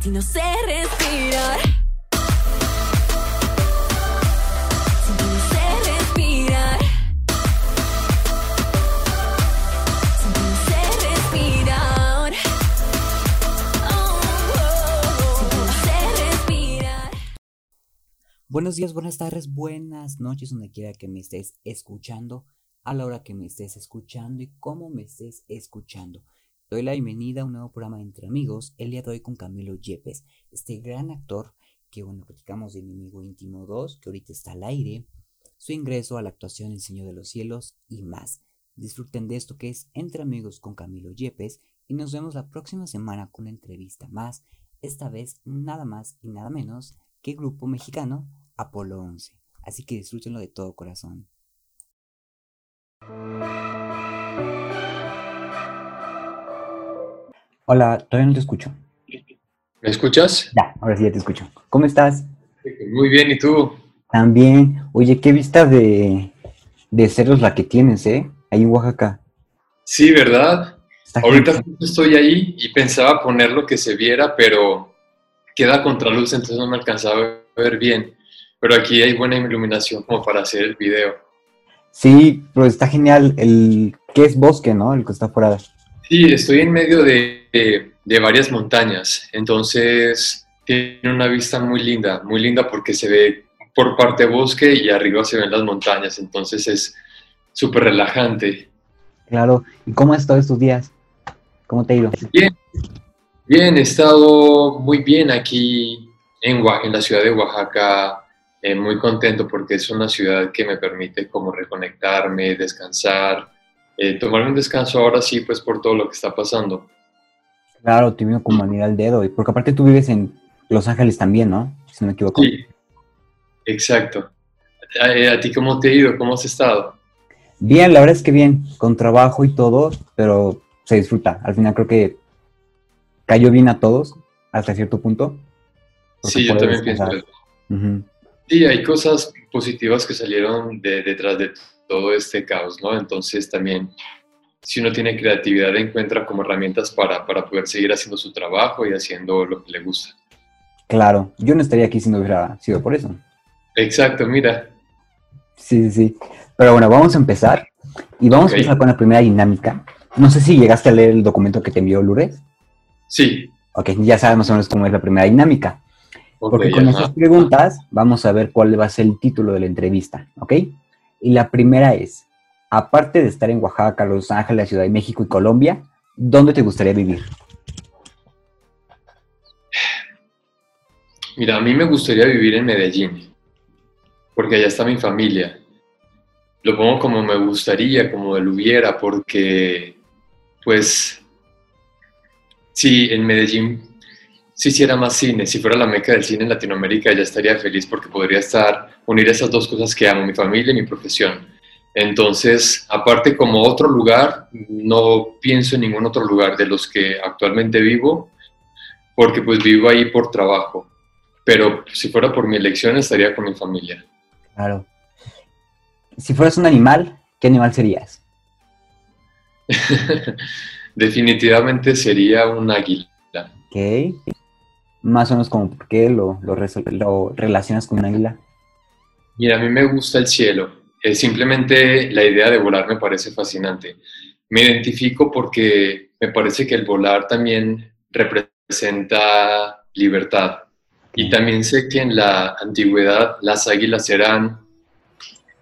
Sin respirar. Respirar. Respirar. Respirar. Buenos días, buenas tardes, buenas noches, donde quiera que me estés escuchando, a la hora que me estés escuchando y cómo me estés escuchando. Doy la bienvenida a un nuevo programa Entre Amigos, el día de hoy con Camilo Yepes, este gran actor que, bueno, platicamos de Enemigo Íntimo 2, que ahorita está al aire, su ingreso a la actuación El Señor de los Cielos y más. Disfruten de esto que es Entre Amigos con Camilo Yepes y nos vemos la próxima semana con una entrevista más, esta vez nada más y nada menos que grupo mexicano Apolo 11. Así que disfrútenlo de todo corazón. Hola, todavía no te escucho. ¿Me escuchas? Ya, ahora sí ya te escucho. ¿Cómo estás? Muy bien, ¿y tú? También. Oye, qué vista de, de cerros la que tienes, ¿eh? Ahí en Oaxaca. Sí, ¿verdad? Está Ahorita genial. estoy ahí y pensaba poner lo que se viera, pero queda contraluz, entonces no me alcanzaba a ver bien. Pero aquí hay buena iluminación como para hacer el video. Sí, pero está genial. El que es bosque, ¿no? El que está fuera. Sí, estoy en medio de, de- de varias montañas, entonces tiene una vista muy linda, muy linda porque se ve por parte bosque y arriba se ven las montañas, entonces es súper relajante. Claro. ¿Y cómo has estado estos días? ¿Cómo te ha ido? Bien, bien, he estado muy bien aquí en, la ciudad de Oaxaca, eh, muy contento porque es una ciudad que me permite como reconectarme, descansar, eh, tomarme un descanso ahora sí, pues por todo lo que está pasando. Claro, te vino como anillo al dedo. y Porque aparte tú vives en Los Ángeles también, ¿no? Si no me equivoco. Sí, exacto. ¿A, a ti cómo te ha ido? ¿Cómo has estado? Bien, la verdad es que bien, con trabajo y todo, pero se disfruta. Al final creo que cayó bien a todos, hasta cierto punto. Sí, yo también pienso. Ujú. Sí, hay cosas positivas que salieron de, detrás de todo este caos, ¿no? Entonces también, si uno tiene creatividad, encuentra como herramientas para, para poder seguir haciendo su trabajo y haciendo lo que le gusta. Claro, yo no estaría aquí si no hubiera sido por eso. Exacto, mira. Sí, sí, sí. Pero bueno, vamos a empezar. Y vamos a empezar con la primera dinámica. No sé si llegaste a leer el documento que te envió Lourdes. Sí. Ok, ya sabes más o menos cómo es la primera dinámica. Porque con esas preguntas vamos a ver cuál va a ser el título de la entrevista, ¿ok? Y la primera es, aparte de estar en Oaxaca, Los Ángeles, Ciudad de México y Colombia, ¿dónde te gustaría vivir? Mira, a mí me gustaría vivir en Medellín, porque allá está mi familia. Lo pongo como me gustaría, como lo hubiera, porque, pues, sí, en Medellín, si hiciera más cine, si fuera la meca del cine en Latinoamérica, ya estaría feliz porque podría estar, unir esas dos cosas que amo, mi familia y mi profesión. Entonces, aparte como otro lugar, no pienso en ningún otro lugar de los que actualmente vivo, porque pues vivo ahí por trabajo pero si fuera por mi elección estaría con mi familia. Claro. Si fueras un animal, ¿qué animal serías? Definitivamente sería un águila. Ok. Más o menos como por qué lo, lo, lo relacionas con un águila. Mira, a mí me gusta el cielo. Eh, simplemente la idea de volar me parece fascinante. Me identifico porque me parece que el volar también representa libertad. Y también sé que en la antigüedad las águilas eran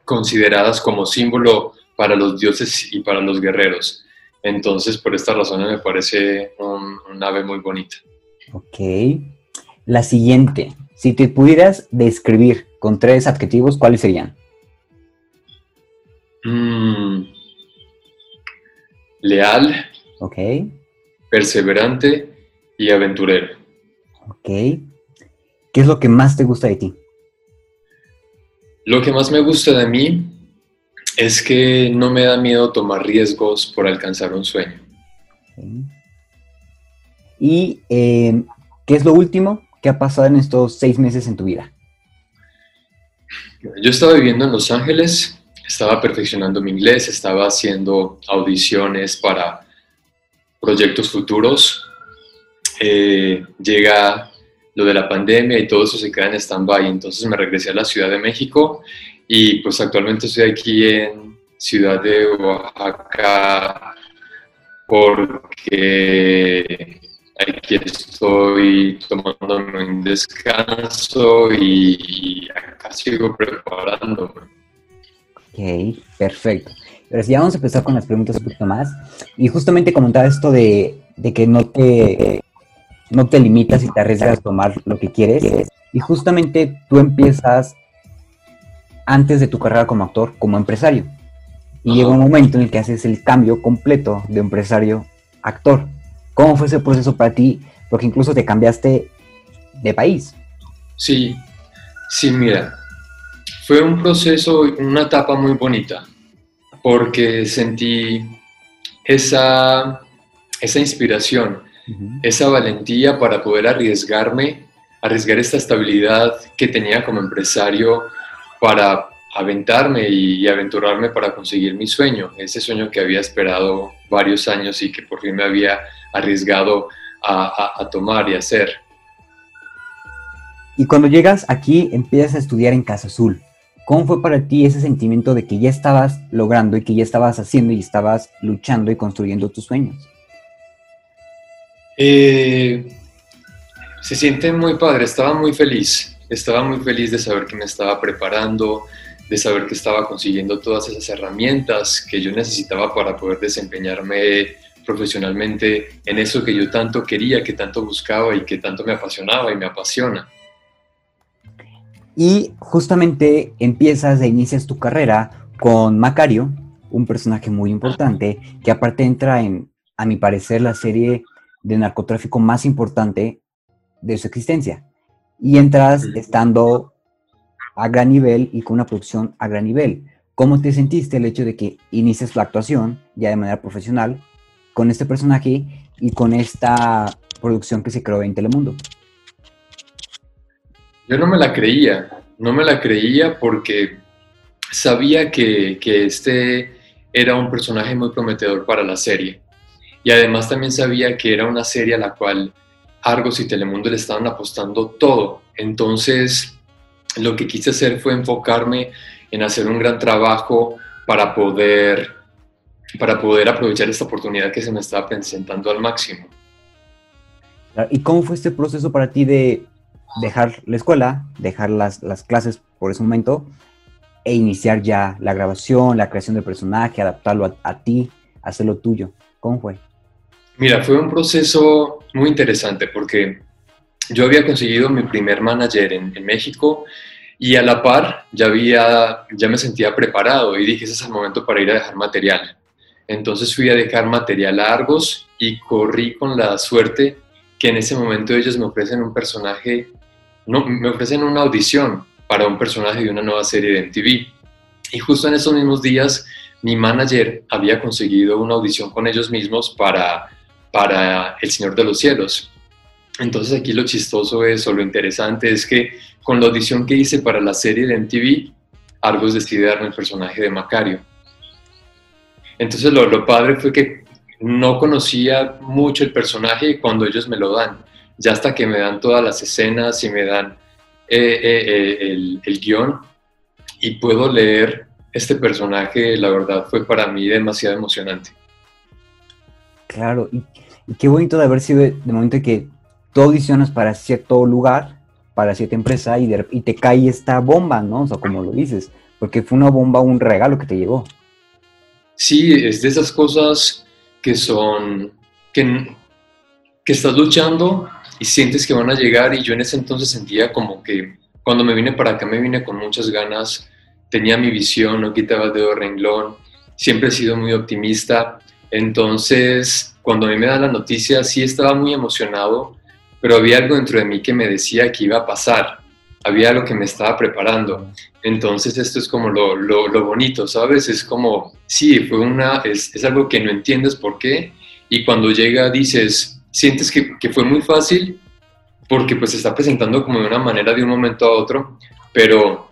consideradas como símbolo para los dioses y para los guerreros. Entonces, por esta razón me parece un, un ave muy bonita. Ok. La siguiente. Si te pudieras describir con tres adjetivos, ¿cuáles serían? Mm, leal, Ok. perseverante y aventurero. Ok. ¿Qué es lo que más te gusta de ti? Lo que más me gusta de mí es que no me da miedo tomar riesgos por alcanzar un sueño. Y eh, ¿qué es lo último que ha pasado en estos seis meses en tu vida? Yo estaba viviendo en Los Ángeles, estaba perfeccionando mi inglés, estaba haciendo audiciones para proyectos futuros eh, llega lo de la pandemia y todo eso se queda en stand-by. Entonces me regresé a la Ciudad de México y pues actualmente estoy aquí en Ciudad de Oaxaca porque aquí estoy tomándome un descanso y acá sigo preparándome. Ok, perfecto. Pero si ya vamos a empezar con las preguntas un poquito más. Y justamente comentar esto de, de que no te, no te limitas y te arriesgas a tomar lo que quieres. Y justamente tú empiezas antes de tu carrera como actor, como empresario. Y llega un momento en el que haces el cambio completo de empresario a actor. ¿Cómo fue ese proceso para ti? Porque incluso te cambiaste de país. Sí, sí, mira, fue un proceso, una etapa muy bonita, porque sentí esa, esa inspiración, esa valentía para poder arriesgarme, arriesgar esta estabilidad que tenía como empresario para aventarme y, aventurarme para conseguir mi sueño, ese sueño que había esperado varios años y que por fin me había arriesgado a, tomar y hacer. Y cuando llegas aquí, empiezas a estudiar en Casa Azul. ¿Cómo fue para ti ese sentimiento de que ya estabas logrando y que ya estabas haciendo y estabas luchando y construyendo tus sueños? Eh, se siente muy padre, estaba muy feliz, estaba muy feliz de saber que me estaba preparando, de saber que estaba consiguiendo todas esas herramientas que yo necesitaba para poder desempeñarme profesionalmente en eso que yo tanto quería, que tanto buscaba y que tanto me apasionaba y me apasiona. Y justamente empiezas e inicias tu carrera con Macario, un personaje muy importante, que aparte entra en, a mi parecer, la serie de narcotráfico más importante de su existencia. Y entras estando a gran nivel y con una producción a gran nivel. ¿Cómo te sentiste el hecho de que inicies la actuación ya de manera profesional con este personaje y con esta producción que se creó en Telemundo? Yo no me la creía, no me la creía porque sabía que, que este era un personaje muy prometedor para la serie. Y además también sabía que era una serie a la cual Argos y Telemundo le estaban apostando todo. Entonces, lo que quise hacer fue enfocarme en hacer un gran trabajo para poder, para poder aprovechar esta oportunidad que se me estaba presentando al máximo. ¿Y cómo fue este proceso para ti de dejar la escuela, dejar las, las clases por ese momento e iniciar ya la grabación, la creación del personaje, adaptarlo a, ti, hacerlo tuyo? ¿Cómo fue? Mira, fue un proceso muy interesante porque yo había conseguido mi primer manager en, México y a la par ya, había, ya me sentía preparado y dije, ese es el momento para ir a dejar material. Entonces fui a dejar material a Argos y corrí con la suerte que en ese momento ellos me ofrecen un personaje, no, me ofrecen una audición para un personaje de una nueva serie de MTV. Y justo en esos mismos días mi manager había conseguido una audición con ellos mismos para, para El Señor de los Cielos. Entonces aquí lo chistoso es, o lo interesante es que con la audición que hice para la serie de MTV, Argos decide darme el personaje de Macario. Entonces lo, lo padre fue que no conocía mucho el personaje cuando ellos me lo dan. Ya hasta que me dan todas las escenas y me dan eh, eh, eh, el, el guion y puedo leer este personaje, la verdad fue para mí demasiado emocionante. Claro, y, qué bonito de haber sido de, de momento que tú audicionas para cierto lugar, para cierta empresa y, y, te cae esta bomba, ¿no? O sea, como lo dices, porque fue una bomba, un regalo que te llegó. Sí, es de esas cosas que son, que, que estás luchando y sientes que van a llegar. Y yo en ese entonces sentía como que cuando me vine para acá me vine con muchas ganas, tenía mi visión, no quitaba el dedo renglón, siempre he sido muy optimista, entonces cuando a mí me dan la noticia sí estaba muy emocionado, pero había algo dentro de mí que me decía que iba a pasar, había algo que me estaba preparando. Entonces esto es como lo, lo, bonito, ¿sabes? Es como, sí, fue una, es, es, algo que no entiendes por qué, y cuando llega dices, sientes que, que fue muy fácil, porque pues se está presentando como de una manera de un momento a otro, pero,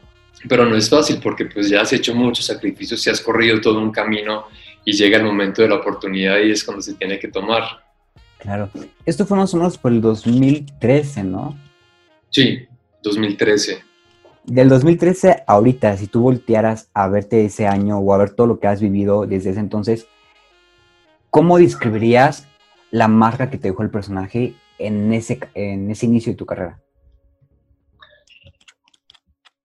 pero no es fácil porque pues ya has hecho muchos sacrificios, y has corrido todo un camino y llega el momento de la oportunidad y es cuando se tiene que tomar. Claro. Esto fue más o menos por el 2013, ¿no? Sí, 2013. Del 2013 a ahorita, si tú voltearas a verte ese año o a ver todo lo que has vivido desde ese entonces, ¿cómo describirías la marca que te dejó el personaje en ese, en ese inicio de tu carrera?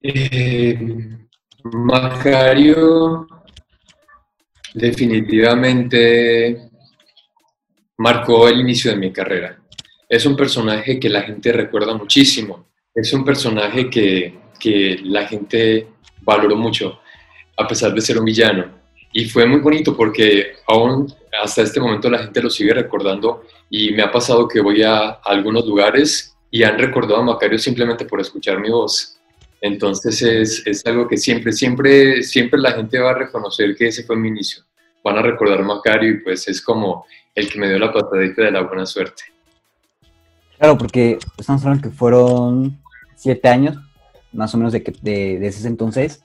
Eh, Macario definitivamente marcó el inicio de mi carrera. Es un personaje que la gente recuerda muchísimo. Es un personaje que, que la gente valoró mucho, a pesar de ser un villano. Y fue muy bonito porque aún hasta este momento la gente lo sigue recordando y me ha pasado que voy a algunos lugares y han recordado a Macario simplemente por escuchar mi voz. Entonces es, es, algo que siempre, siempre, siempre la gente va a reconocer que ese fue mi inicio. Van a recordar a Macario y pues es como el que me dio la patadita de la buena suerte. Claro, porque estamos hablando que fueron siete años, más o menos de, que, de, ese entonces,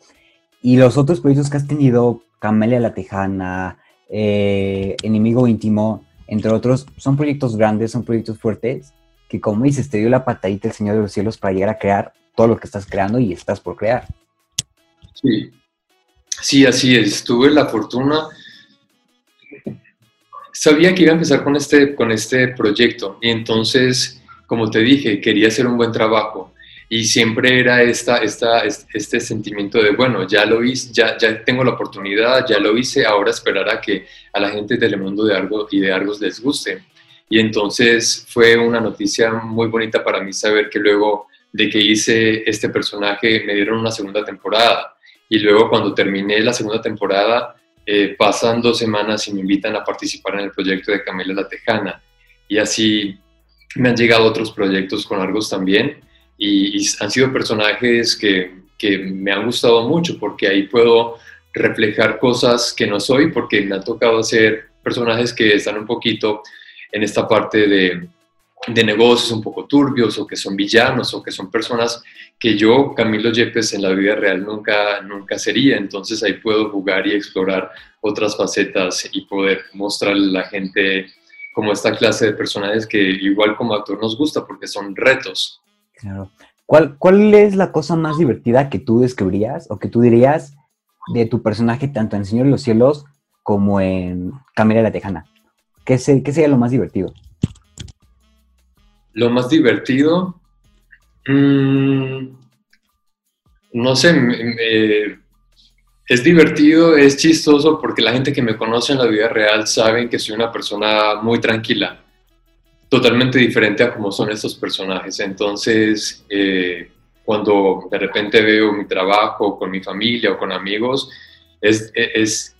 y los otros proyectos que has tenido, Camelia la Tejana, eh, Enemigo Íntimo, entre otros, son proyectos grandes, son proyectos fuertes, que como dices, te dio la patadita el Señor de los Cielos para llegar a crear todo lo que estás creando y estás por crear. Sí, sí, así es. Tuve la fortuna, sabía que iba a empezar con este, con este proyecto. Y entonces, como te dije, quería hacer un buen trabajo y siempre era esta, esta, este sentimiento de, bueno, ya lo hice, ya, ya tengo la oportunidad, ya lo hice, ahora esperar a que a la gente del mundo de Argos y de Argos les guste. Y entonces fue una noticia muy bonita para mí saber que luego de que hice este personaje me dieron una segunda temporada. Y luego cuando terminé la segunda temporada, eh, pasan dos semanas y me invitan a participar en el proyecto de Camila la Tejana. Y así me han llegado otros proyectos con Argos también y, y han sido personajes que, que, me han gustado mucho porque ahí puedo reflejar cosas que no soy porque me ha tocado hacer personajes que están un poquito en esta parte de, de negocios un poco turbios o que son villanos o que son personas que yo, Camilo Yepes, en la vida real nunca, nunca sería. Entonces ahí puedo jugar y explorar otras facetas y poder mostrarle a la gente como esta clase de personajes que igual como actor nos gusta porque son retos. Claro. ¿Cuál, ¿Cuál es la cosa más divertida que tú describirías o que tú dirías de tu personaje tanto en Señor de los Cielos como en Camila la Tejana? ¿Qué, se, ¿Qué, sería lo más divertido? Lo más divertido, mmm, no sé, me, es divertido, es chistoso porque la gente que me conoce en la vida real saben que soy una persona muy tranquila totalmente diferente a cómo son estos personajes. Entonces, eh, cuando de repente veo mi trabajo con mi familia o con amigos, es, es,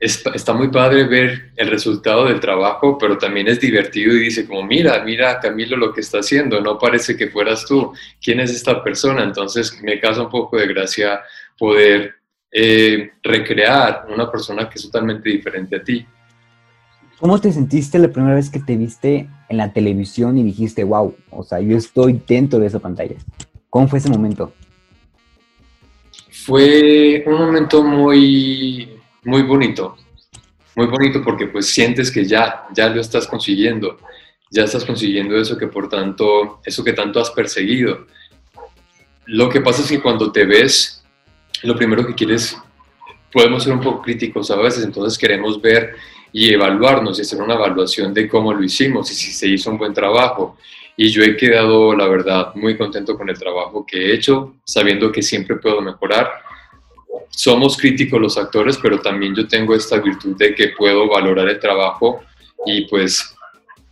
es, está muy padre ver el resultado del trabajo, pero también es divertido y dice como, mira, mira Camilo lo que está haciendo, no parece que fueras tú, ¿quién es esta persona? Entonces me causa un poco de gracia poder eh, recrear una persona que es totalmente diferente a ti. ¿Cómo te sentiste la primera vez que te viste en la televisión y dijiste, wow, o sea, yo estoy dentro de esa pantalla? ¿Cómo fue ese momento? Fue un momento muy, muy bonito, muy bonito porque pues sientes que ya, ya lo estás consiguiendo, ya estás consiguiendo eso que por tanto, eso que tanto has perseguido. Lo que pasa es que cuando te ves, lo primero que quieres, podemos ser un poco críticos a veces, entonces queremos ver y evaluarnos y hacer una evaluación de cómo lo hicimos y si se hizo un buen trabajo. Y yo he quedado, la verdad, muy contento con el trabajo que he hecho, sabiendo que siempre puedo mejorar. Somos críticos los actores, pero también yo tengo esta virtud de que puedo valorar el trabajo y pues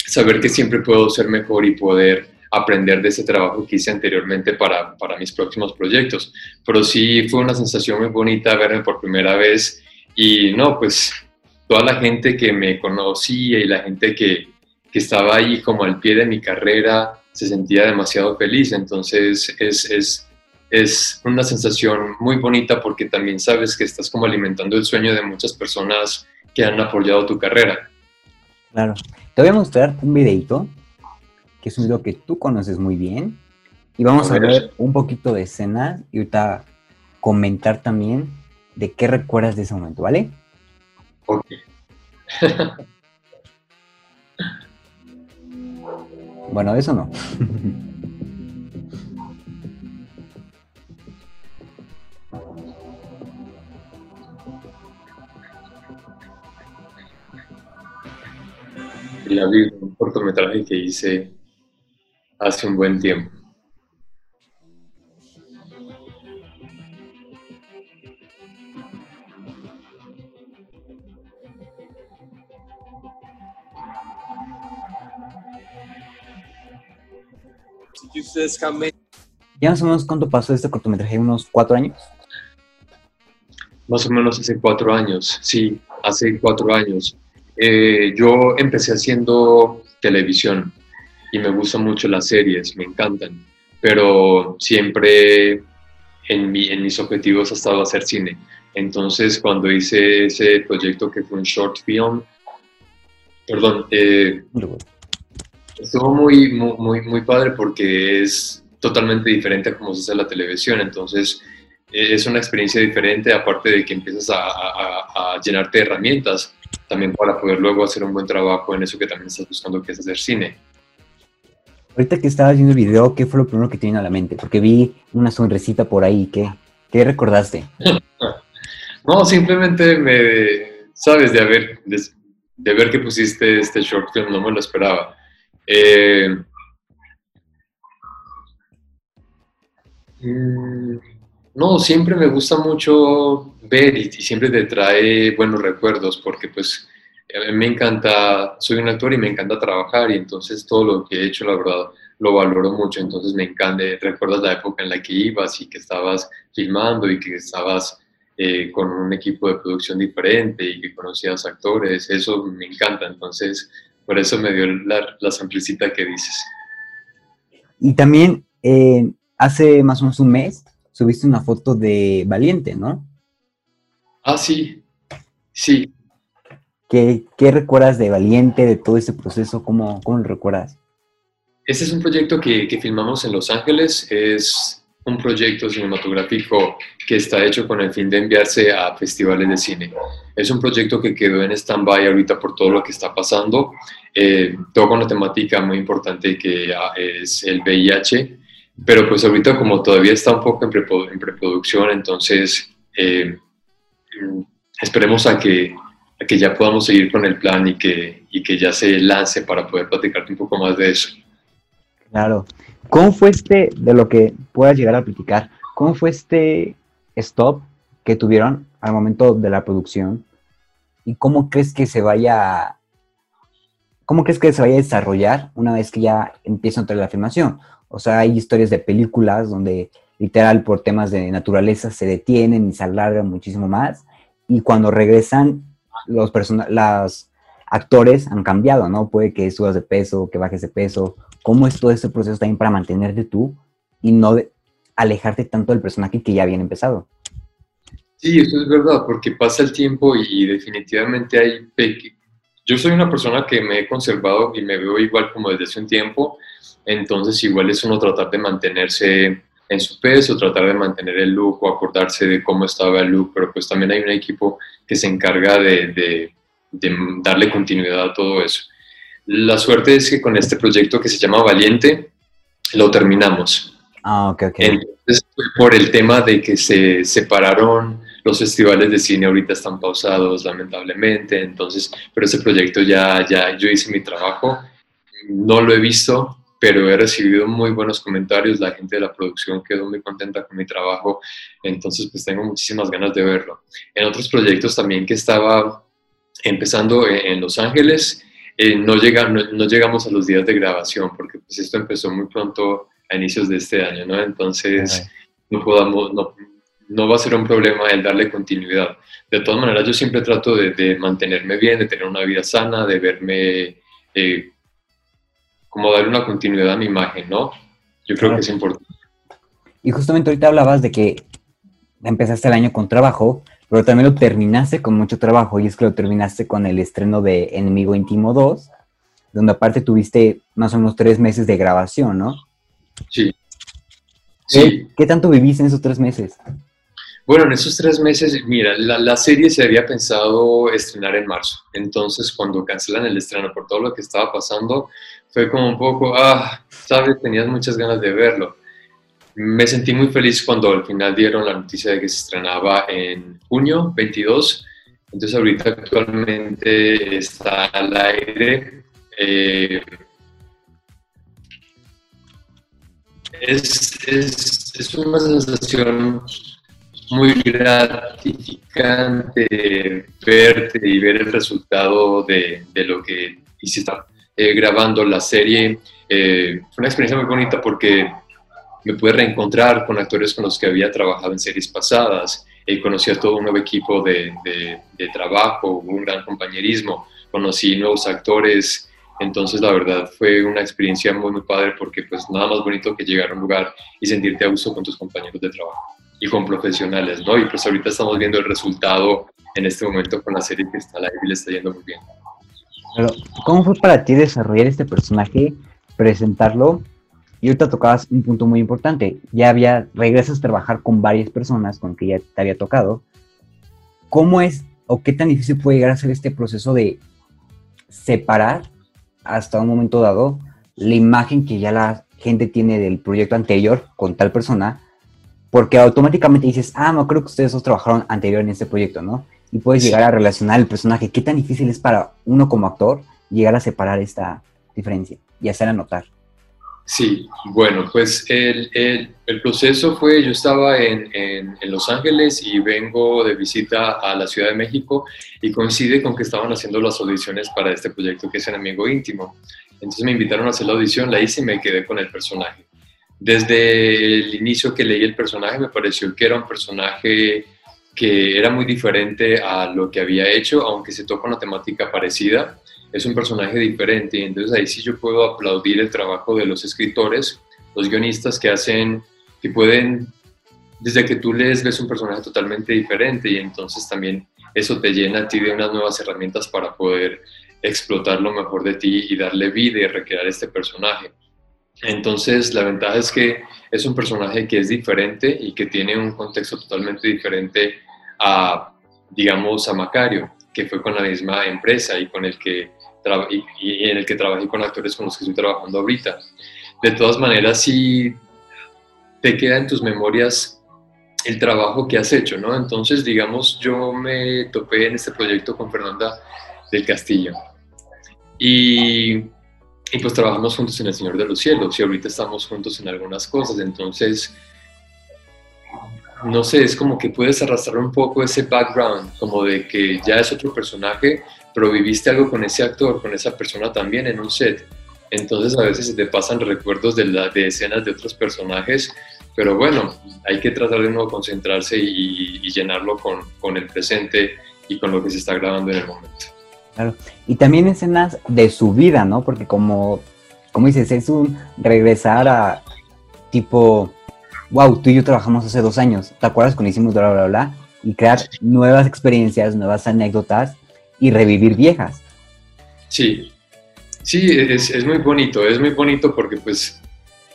saber que siempre puedo ser mejor y poder aprender de ese trabajo que hice anteriormente para, para mis próximos proyectos. Pero sí fue una sensación muy bonita verme por primera vez y no, pues toda la gente que me conocía y la gente que, que estaba ahí como al pie de mi carrera se sentía demasiado feliz. Entonces es, es, es una sensación muy bonita porque también sabes que estás como alimentando el sueño de muchas personas que han apoyado tu carrera. Claro. Te voy a mostrar un videito, que es un video que tú conoces muy bien. Y vamos a, a ver un poquito de escena y ahorita comentar también de qué recuerdas de ese momento, ¿vale? Bueno, eso no. La vi un cortometraje que hice hace un buen tiempo. ¿Ya más o menos cuánto pasó este cortometraje? ¿Unos cuatro años? Más o menos hace cuatro años, sí, hace cuatro años. Eh, yo empecé haciendo televisión y me gustan mucho las series, me encantan, pero siempre en, mi, en mis objetivos ha estado hacer cine. Entonces, cuando hice ese proyecto que fue un short film, perdón, eh, estuvo muy, muy, muy, muy padre porque es totalmente diferente a cómo se hace la televisión. Entonces, eh, es una experiencia diferente, aparte de que empiezas a, a- a llenarte de herramientas también para poder luego hacer un buen trabajo en eso que también estás buscando, que es hacer cine. Ahorita que estabas viendo el video, ¿qué fue lo primero que te vino a la mente? Porque vi una sonrisita por ahí. ¿Qué, qué recordaste? No, simplemente me, sabes, de haber, de, de ver que pusiste este short film, no me lo esperaba. Eh, mm, no, siempre me gusta mucho ver y, siempre te trae buenos recuerdos porque pues me encanta, soy un actor y me encanta trabajar y entonces todo lo que he hecho, la verdad, lo valoro mucho, entonces me encanta, recuerdas la época en la que ibas y que estabas filmando y que estabas eh, con un equipo de producción diferente y que conocías actores, eso me encanta, entonces por eso me dio la, la sonrisita que dices. Y también eh, hace más o menos un mes subiste una foto de Valiente, ¿no? Ah, sí, sí, ¿Qué, qué recuerdas de Valiente, de todo este proceso? ¿Cómo, cómo lo recuerdas? Este es un proyecto que, que filmamos en Los Ángeles. Es un proyecto cinematográfico que está hecho con el fin de enviarse a festivales de cine. Es un proyecto que quedó en stand-by ahorita por todo lo que está pasando. Eh, toca una temática muy importante que ah, es el VIH, pero pues ahorita como todavía está un poco en, preproducción, entonces eh, esperemos a que, que ya podamos seguir con el plan y que, y que ya se lance para poder platicarte un poco más de eso. Claro. ¿Cómo fue este, de lo que puedas llegar a platicar, cómo fue este stop que tuvieron al momento de la producción? ¿Y cómo crees que se vaya, cómo crees que se vaya a desarrollar una vez que ya empieza a entrar la filmación? O sea, hay historias de películas donde literal por temas de naturaleza se detienen y se alargan muchísimo más. Y cuando regresan, los las actores han cambiado, ¿no? Puede que subas de peso, que bajes de peso. ¿Cómo es todo este proceso también para mantenerte tú y no alejarte tanto del personaje que ya habían empezado? Sí, eso es verdad, porque pasa el tiempo y, definitivamente hay... Yo soy una persona que me he conservado y me veo igual como desde hace un tiempo, entonces igual es uno tratar de mantenerse en su peso, tratar de mantener el look o acordarse de cómo estaba el look, pero pues también hay un equipo que se encarga de darle continuidad a todo eso. La suerte es que con este proyecto que se llama Valiente, lo terminamos. Ah, ok, ok. Entonces, fue por el tema de que se separaron los festivales de cine, ahorita están pausados, lamentablemente. Entonces, pero ese proyecto ya, ya, yo hice mi trabajo. No lo he visto, pero he recibido muy buenos comentarios. La gente de la producción quedó muy contenta con mi trabajo. Entonces, pues tengo muchísimas ganas de verlo. En otros proyectos también que estaba empezando en, en Los Ángeles, eh, no, llega, no, no llegamos a los días de grabación, porque pues esto empezó muy pronto a inicios de este año, ¿no? Entonces, no podamos, no, no va a ser un problema el darle continuidad. De todas maneras, yo siempre trato de, de mantenerme bien, de tener una vida sana, de verme, eh, como darle una continuidad a mi imagen, ¿no? Yo creo que es importante. Y justamente ahorita hablabas de que empezaste el año con trabajo, pero también lo terminaste con mucho trabajo, y es que lo terminaste con el estreno de Enemigo Íntimo 2, donde aparte tuviste más o menos tres meses de grabación, ¿no? Sí. ¿Qué, Sí. qué tanto viviste en esos tres meses? Bueno, en esos tres meses, mira, la, la, serie se había pensado estrenar en marzo. Entonces, cuando cancelan el estreno por todo lo que estaba pasando, fue como un poco, ah, sabes, tenías muchas ganas de verlo. Me sentí muy feliz cuando al final dieron la noticia de que se estrenaba en junio 22. Entonces, ahorita actualmente está al aire. Eh, es, es, es una sensación muy gratificante verte y ver el resultado de, de lo que hiciste eh, grabando la serie. Eh, fue una experiencia muy bonita porque me pude reencontrar con actores con los que había trabajado en series pasadas. y conocí a todo un nuevo equipo de, de, de trabajo, un gran compañerismo. Conocí nuevos actores. Entonces, la verdad, fue una experiencia muy, muy padre porque pues nada más bonito que llegar a un lugar y sentirte a gusto con tus compañeros de trabajo y con profesionales, ¿no? Y pues ahorita estamos viendo el resultado en este momento con la serie que está live y le está yendo muy bien. Pero, ¿cómo fue para ti desarrollar este personaje, presentarlo? Y ahorita tocabas un punto muy importante. Ya había, regresas a trabajar con varias personas con que ya te había tocado. ¿Cómo es o qué tan difícil puede llegar a ser este proceso de separar hasta un momento dado la imagen que ya la gente tiene del proyecto anterior con tal persona porque automáticamente dices, ah, no creo que ustedes dos trabajaron anterior en este proyecto, ¿no? Y puedes llegar a relacionar el personaje. ¿Qué tan difícil es para uno como actor llegar a separar esta diferencia y hacerla notar? Sí, bueno, pues el, el, el proceso fue, yo estaba en, en, en, Los Ángeles y vengo de visita a la Ciudad de México y coincide con que estaban haciendo las audiciones para este proyecto que es en Amigo Íntimo. Entonces me invitaron a hacer la audición, la hice y me quedé con el personaje. Desde el inicio que leí el personaje me pareció que era un personaje que era muy diferente a lo que había hecho, aunque se toca una temática parecida. Es un personaje diferente y entonces ahí sí yo puedo aplaudir el trabajo de los escritores, los guionistas que hacen, que pueden, desde que tú lees, ves un personaje totalmente diferente y entonces también eso te llena a ti de unas nuevas herramientas para poder explotar lo mejor de ti y darle vida y recrear este personaje. Entonces, la ventaja es que es un personaje que es diferente y que tiene un contexto totalmente diferente a, digamos, a Macario, que fue con la misma empresa y, con el que y, en el que trabajé con actores con los que estoy trabajando ahorita. De todas maneras, sí te queda en tus memorias el trabajo que has hecho, ¿no? Entonces, digamos, yo me topé en este proyecto con Fernanda del Castillo. Y y pues trabajamos juntos en El Señor de los Cielos y ahorita estamos juntos en algunas cosas, entonces, no sé, es como que puedes arrastrar un poco ese background, como de que ya es otro personaje, pero viviste algo con ese actor, con esa persona también en un set. Entonces a veces se te pasan recuerdos de, escenas de otros personajes, pero bueno, hay que tratar de nuevo concentrarse y, llenarlo con, con el presente y con lo que se está grabando en el momento. Claro. Y también escenas de su vida, ¿no? Porque como, como dices, es un regresar a tipo, wow, tú y yo trabajamos hace dos años, ¿te acuerdas cuando hicimos bla, bla, bla? Y crear nuevas experiencias, nuevas anécdotas y revivir viejas. Sí, sí, es, es muy bonito, es muy bonito porque pues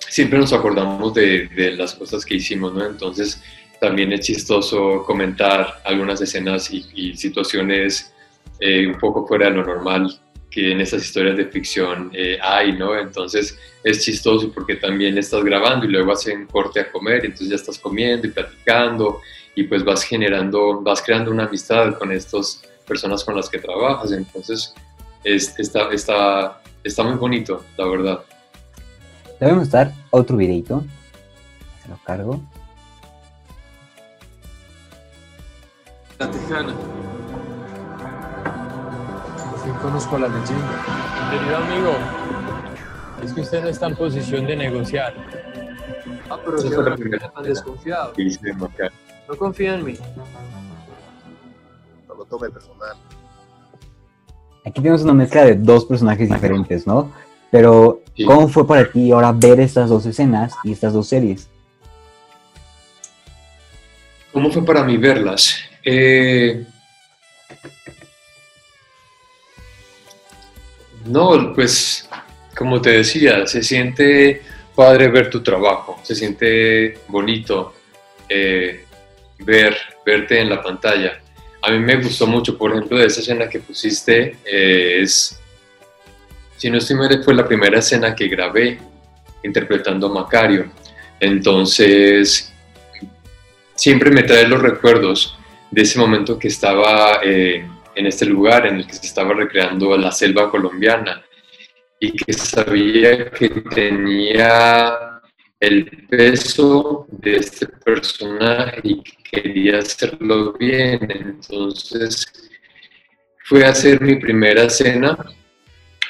siempre nos acordamos de, de las cosas que hicimos, ¿no? Entonces también es chistoso comentar algunas escenas y, y situaciones eh, un poco fuera de lo normal que en estas historias de ficción eh, hay, ¿no? Entonces es chistoso porque también estás grabando y luego hacen corte a comer, entonces ya estás comiendo y platicando y pues vas generando, vas creando una amistad con estas personas con las que trabajas, entonces es, está, está, está muy bonito, la verdad. Te voy a mostrar otro videito, se lo cargo. La Tejana. conozco la leyenda. Querido amigo, es que usted no está en posición de negociar. Ah, pero yo no desconfiado. No confía en mí. Tome personal. Aquí tenemos una mezcla de dos personajes diferentes, ¿no? Pero, Sí. ¿cómo fue para ti ahora ver estas dos escenas y estas dos series? ¿Cómo fue para mí verlas? Eh, no, pues como te decía, se siente padre ver tu trabajo, se siente bonito eh, ver, verte en la pantalla. A mí me gustó mucho, por ejemplo, de esa escena que pusiste, eh, es, si no estoy mal, fue la primera escena que grabé interpretando a Macario. Entonces, siempre me trae los recuerdos de ese momento que estaba eh, en este lugar en el que se estaba recreando la selva colombiana y que sabía que tenía el peso de este personaje y quería hacerlo bien. Entonces fue a hacer mi primera escena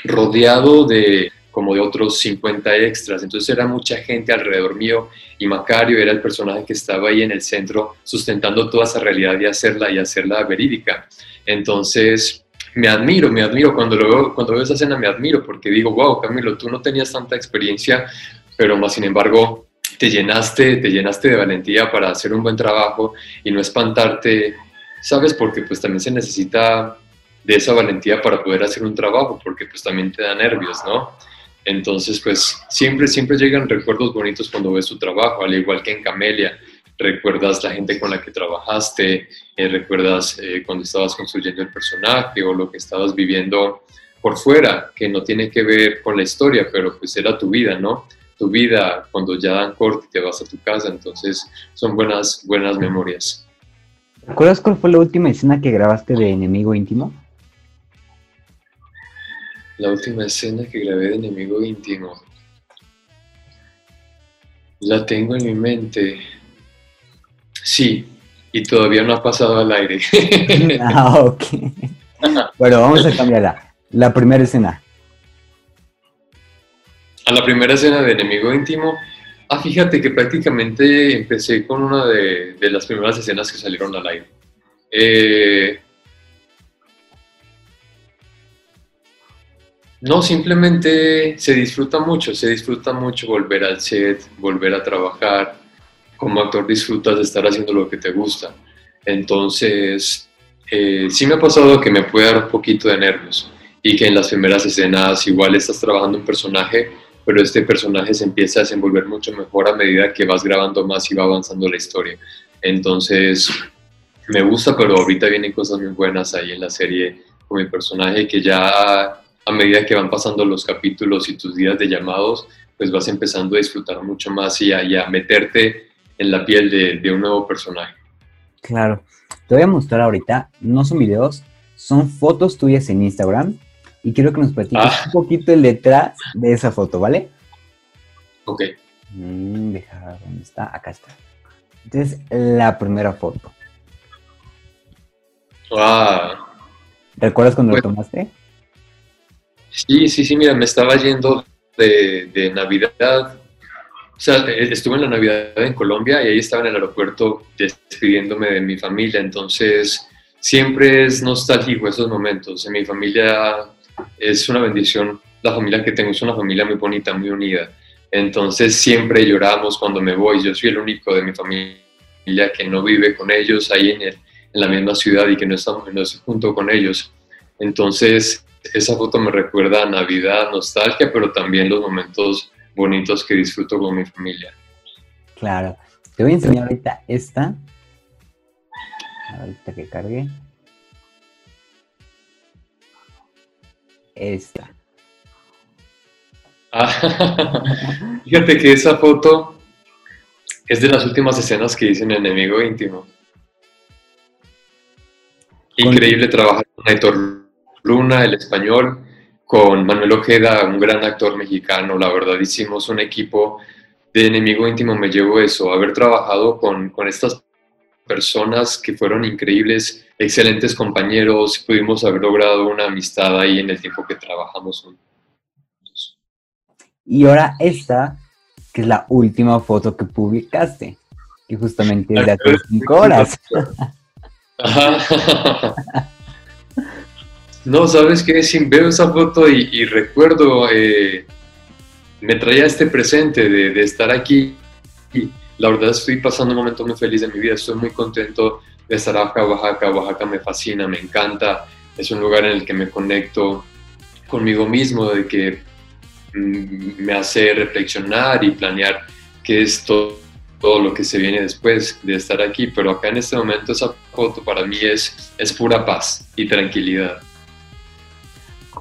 rodeado de como de otros 50 extras. Entonces era mucha gente alrededor mío y Macario era el personaje que estaba ahí en el centro sustentando toda esa realidad y hacerla y hacerla verídica. Entonces me admiro, me admiro cuando veo, cuando veo esa escena me admiro porque digo, wow, Camilo, tú no tenías tanta experiencia, pero más sin embargo te llenaste, te llenaste de valentía para hacer un buen trabajo y no espantarte, ¿sabes? Porque pues también se necesita de esa valentía para poder hacer un trabajo, porque pues también te da nervios, ¿no? Entonces, pues siempre, siempre llegan recuerdos bonitos cuando ves tu trabajo, al igual que en Camelia. Recuerdas la gente con la que trabajaste, eh, recuerdas eh, cuando estabas construyendo el personaje o lo que estabas viviendo por fuera, que no tiene que ver con la historia, pero pues era tu vida, ¿no? Tu vida cuando ya dan corte y te vas a tu casa, entonces son buenas, buenas memorias. ¿Recuerdas cuál fue la última escena que grabaste de Enemigo Íntimo? La última escena que grabé de Enemigo Íntimo. La tengo en mi mente. Sí, y todavía no ha pasado al aire. ah, ok. Bueno, vamos a cambiarla. La primera escena. A la primera escena de Enemigo Íntimo. Ah, fíjate que prácticamente empecé con una de, de las primeras escenas que salieron al aire. Eh, No, simplemente se disfruta mucho, se disfruta mucho volver al set, volver a trabajar. Como actor disfrutas de estar haciendo lo que te gusta. Entonces, eh, sí me ha pasado que me puede dar un poquito de nervios y que en las primeras escenas igual estás trabajando un personaje, pero este personaje se empieza a desenvolver mucho mejor a medida que vas grabando más y va avanzando la historia. Entonces, me gusta, pero ahorita vienen cosas muy buenas ahí en la serie con mi personaje que ya a medida que van pasando los capítulos y tus días de llamados, pues vas empezando a disfrutar mucho más y a, meterte en la piel de, un nuevo personaje. Claro. Te voy a mostrar ahorita, no son videos, son fotos tuyas en Instagram y quiero que nos platiques Ah. un poquito el detrás de esa foto, ¿vale? Ok. Mm, deja dónde está, acá está. Entonces, la primera foto. Ah, ¿Recuerdas cuando lo Bueno. tomaste? sí, sí, sí, mira, me estaba yendo de, de Navidad. O sea, eh, estuve en la Navidad en Colombia y ahí estaba en el aeropuerto despidiéndome de mi familia. Entonces, siempre es nostálgico esos momentos. En mi familia es una bendición. La familia que tengo es una familia muy bonita, muy unida. Entonces, siempre lloramos cuando me voy. Yo soy el único de mi familia que no vive con ellos ahí en, el- en la misma ciudad y que no estamos no estoy junto con ellos. Entonces, esa foto me recuerda a Navidad, nostalgia, pero también los momentos bonitos que disfruto con mi familia. Claro. Te voy a enseñar ahorita esta. Ahorita que cargue. Esta. Ah, fíjate que esa foto es de las últimas escenas que hice en Enemigo Íntimo. Increíble trabajar con Héctor Luna, el español, con Manuel Ojeda, un gran actor mexicano. La verdad, hicimos un equipo de Enemigo Íntimo. Me llevo eso, haber trabajado con, con estas personas que fueron increíbles, excelentes compañeros. Pudimos haber logrado una amistad ahí en el tiempo que trabajamos juntos. Y ahora esta, que es la última foto que publicaste. Que justamente es de hace cinco horas. Ajá. No, ¿sabes qué? Si veo esa foto y, y recuerdo, eh, me traía este presente de, de estar aquí. Y la verdad estoy pasando un momento muy feliz de mi vida, estoy muy contento de estar acá, Oaxaca. Oaxaca me fascina, me encanta. Es un lugar en el que me conecto conmigo mismo, de que mm, me hace reflexionar y planear qué es todo todo lo que se viene después de estar aquí, pero acá en este momento esa foto para mí es, es pura paz y tranquilidad.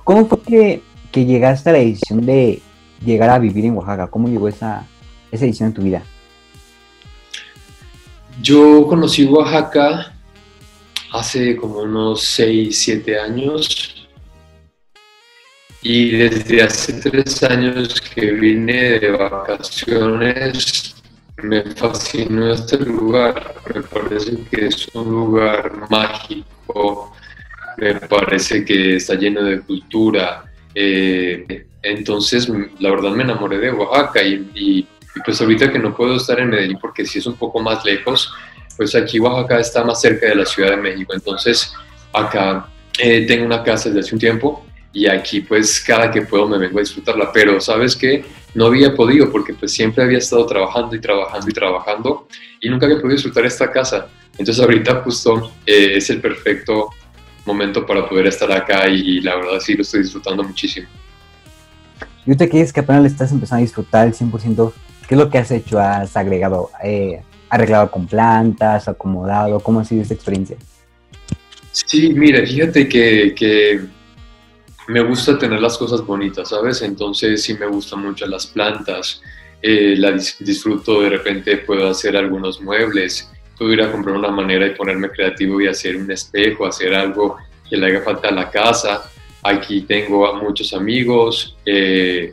¿Cómo fue que, que llegaste a la decisión de llegar a vivir en Oaxaca? ¿Cómo llegó esa, esa decisión en tu vida? Yo conocí Oaxaca hace como unos 6, 7 años. Y desde hace 3 años que vine de vacaciones me fascinó este lugar, me parece que es un lugar mágico, me parece que está lleno de cultura, eh, entonces la verdad me enamoré de Oaxaca y, y y pues ahorita que no puedo estar en Medellín porque sí es un poco más lejos, pues aquí Oaxaca está más cerca de la Ciudad de México. Entonces acá eh, tengo una casa desde hace un tiempo y aquí pues cada que puedo me vengo a disfrutarla. Pero sabes que no había podido porque pues siempre había estado trabajando y trabajando y trabajando y nunca había podido disfrutar esta casa. Entonces ahorita justo eh, es el perfecto momento para poder estar acá y, la verdad sí lo estoy disfrutando muchísimo. ¿Y ahorita que es que apenas le estás empezando a disfrutar el 100%? ¿Qué es lo que has hecho? ¿Has agregado, eh, arreglado con plantas, acomodado? ¿Cómo ha sido esta experiencia? Sí, mira, fíjate que, me gusta tener las cosas bonitas, ¿sabes? Entonces sí me gustan mucho las plantas, eh, disfruto, de repente puedo hacer algunos muebles, puedo ir a comprar una manera y ponerme creativo y hacer un espejo, hacer algo que le haga falta a la casa. Aquí tengo a muchos amigos, eh,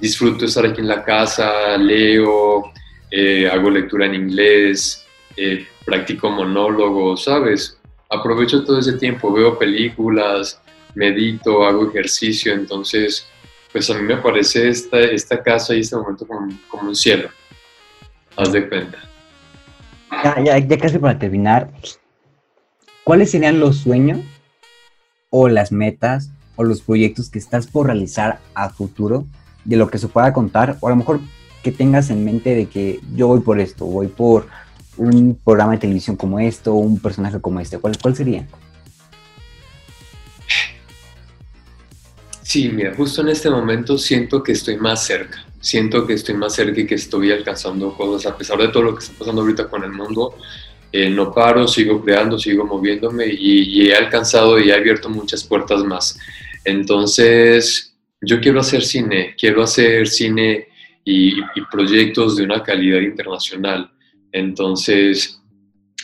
disfruto estar aquí en la casa, leo, eh, hago lectura en inglés, eh, practico monólogos, ¿sabes? Aprovecho todo ese tiempo, veo películas, medito, hago ejercicio, entonces, pues a mí me parece esta, esta casa y este momento como, como un cielo. Haz de cuenta. Ya, ya, ya casi para terminar, ¿cuáles serían los sueños o las metas o los proyectos que estás por realizar a futuro de lo que se pueda contar? O a lo mejor que tengas en mente de que yo voy por esto, voy por un programa de televisión como esto, un personaje como este. ¿Cuál, cuál sería? Sí, mira, justo en este momento siento que estoy más cerca. Siento que estoy más cerca y que estoy alcanzando cosas, a pesar de todo lo que está pasando ahorita con el mundo. eh, no paro, sigo creando, sigo moviéndome y, y he alcanzado y he abierto muchas puertas más. Entonces, yo quiero hacer cine, quiero hacer cine y, proyectos de una calidad internacional. Entonces,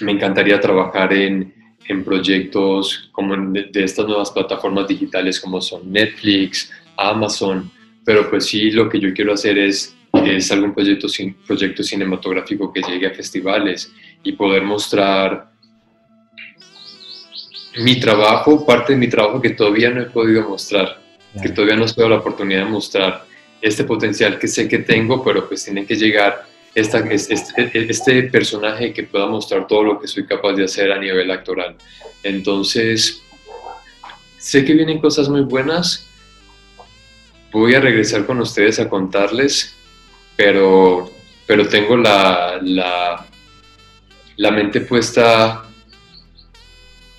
me encantaría trabajar en, en proyectos como de, estas nuevas plataformas digitales como son Netflix, Amazon, pero pues sí, lo que yo quiero hacer es, es algún proyecto, proyecto cinematográfico que llegue a festivales y poder mostrar mi trabajo, parte de mi trabajo que todavía no he podido mostrar, que todavía no he tenido la oportunidad de mostrar este potencial que sé que tengo, pero pues tiene que llegar esta, este, este personaje que pueda mostrar todo lo que soy capaz de hacer a nivel actoral. Entonces, sé que vienen cosas muy buenas. Voy a regresar con ustedes a contarles, pero, pero tengo la, la, la mente puesta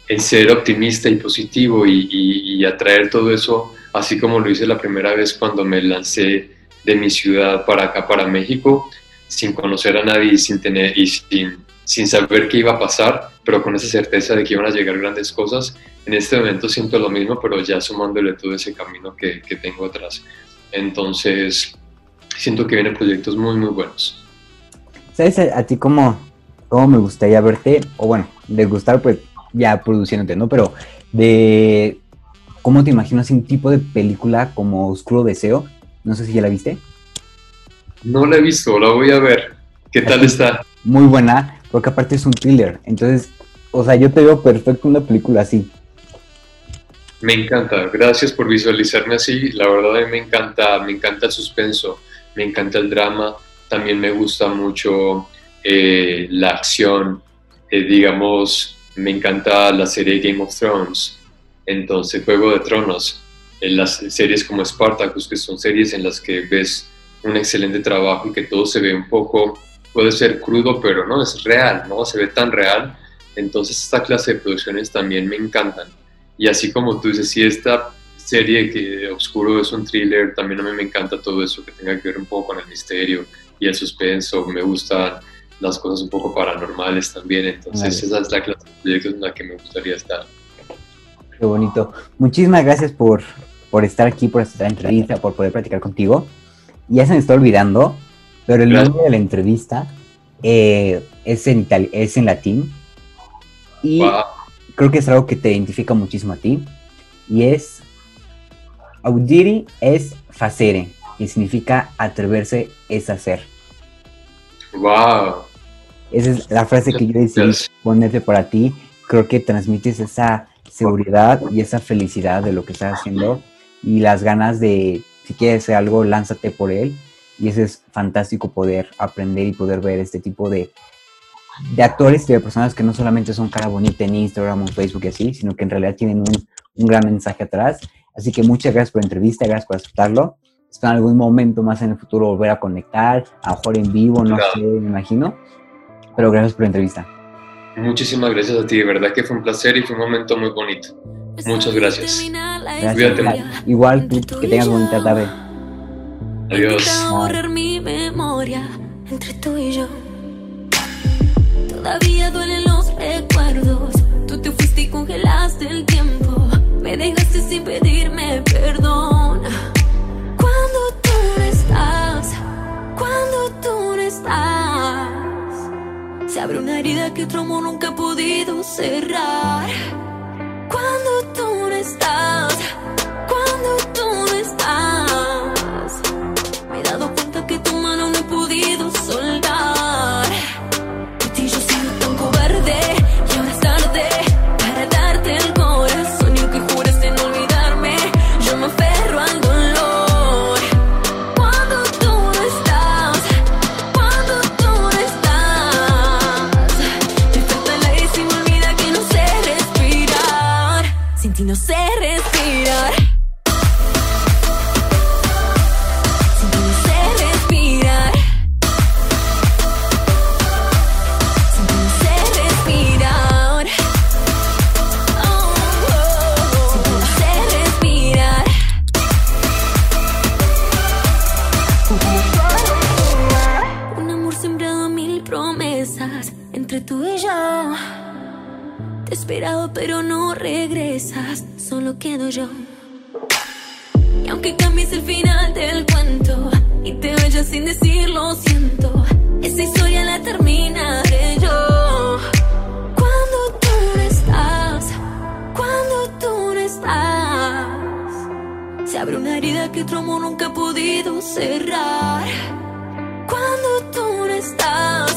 en ser optimista y positivo y, y, y atraer todo eso, así como lo hice la primera vez cuando me lancé de mi ciudad para acá, para México, sin conocer a nadie y sin, tener, y sin, sin saber qué iba a pasar, pero con esa certeza de que iban a llegar grandes cosas. En este momento siento lo mismo, pero ya sumándole todo ese camino que, que tengo atrás. Entonces, siento que vienen proyectos muy, muy buenos. ¿Sabes a, a ti cómo, cómo me gustaría verte? O bueno, de gustar pues ya produciéndote, ¿no? Pero de cómo te imaginas un tipo de película como Oscuro Deseo. No sé si ya la viste. No la he visto, la voy a ver. ¿Qué tal está? Muy buena, porque aparte es un thriller. Entonces, o sea, yo te veo perfecto una película así. Me encanta, gracias por visualizarme así. La verdad a mí me encanta, me encanta el suspenso, me encanta el drama, también me gusta mucho eh, la acción, eh, digamos, me encanta la serie Game of Thrones, entonces Juego de Tronos, en las series como Spartacus, que son series en las que ves un excelente trabajo y que todo se ve un poco, puede ser crudo, pero no, es real, ¿no? Se ve tan real. Entonces esta clase de producciones también me encantan. Y así como tú dices, si esta serie que Oscuro es un thriller, también a mí me encanta todo eso que tenga que ver un poco con el misterio, y el suspenso, me gustan las cosas un poco paranormales también, entonces Vale. esa es la clase de proyectos en la que me gustaría estar. Qué bonito. Muchísimas gracias por, por estar aquí, por esta entrevista, por poder platicar contigo. Ya se me está olvidando, pero el nombre de la entrevista eh, es, en es en latín. Y Wow. creo que es algo que te identifica muchísimo a ti. Y es audiri es facere, que significa atreverse es hacer. wow. Esa es la frase que yo decidí ponerte para ti. Creo que transmites esa seguridad y esa felicidad de lo que estás haciendo y las ganas de, si quieres hacer algo, lánzate por él. Y eso es fantástico poder aprender y poder ver este tipo de, de actores y de personas que no solamente son cara bonita en Instagram o Facebook y así, sino que en realidad tienen un, un gran mensaje atrás. Así que muchas gracias por la entrevista, gracias por aceptarlo. Espero en algún momento más en el futuro volver a conectar, a lo mejor en vivo, no Claro. sé, me imagino. Pero gracias por la entrevista. Muchísimas gracias a ti, de verdad que fue un placer y fue un momento muy bonito. Muchas gracias. Gracias. Cuídate. Igual tú, que tengas bonita tarde. Adiós. Borrar mi memoria entre tú y yo. Todavía duelen los recuerdos. Tú te fuiste y congelaste el tiempo. Me dejaste sin pedirme perdón. Cuando tú no estás, cuando tú no estás, se abre una herida que otro amor nunca ha podido cerrar. Cuando tú no estás, decir lo siento, esa historia la terminaré yo. Cuando tú no estás, cuando tú no estás, se abre una herida que otro amor nunca ha podido cerrar. Cuando tú no estás.